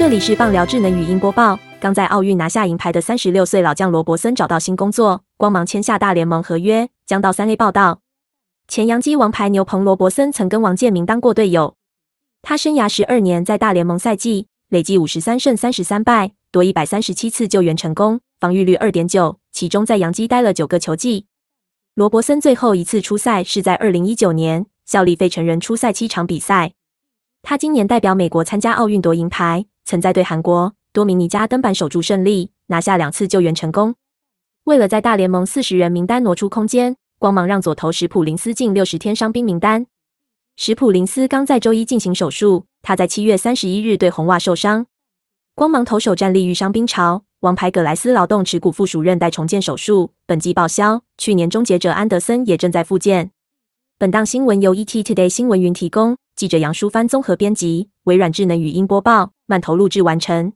这里是棒聊智能语音播报。刚在奥运拿下银牌的三十六岁老将罗伯森找到新工作，光芒签下大联盟合约。将到三 A 报道，前洋基王牌牛棚罗伯森曾跟王建民当过队友。他生涯十二年在大联盟赛季，累计五十三胜三十三败，夺一百三十七次救援成功，防御率二点九，其中在洋基待了九个球季。罗伯森最后一次出赛是在二零一九年，效力费城人出赛七场比赛。他今年代表美国参加奥运夺银牌，曾在对韩国多米尼加登板守住胜利，拿下两次救援成功。为了在大联盟四十人名单挪出空间，光芒让左投史普林斯进六十天伤兵名单。史普林斯刚在周一进行手术，他在七月三十一日对红袜受伤。光芒投手战力遇伤兵潮，王牌葛莱斯劳动耻骨附属韧带重建手术，本季报销。去年终结者安德森也正在复健。本档新闻由 ET Today 新闻云提供。记者杨淑帆综合编辑，微软智能语音播报，慢投录制完成。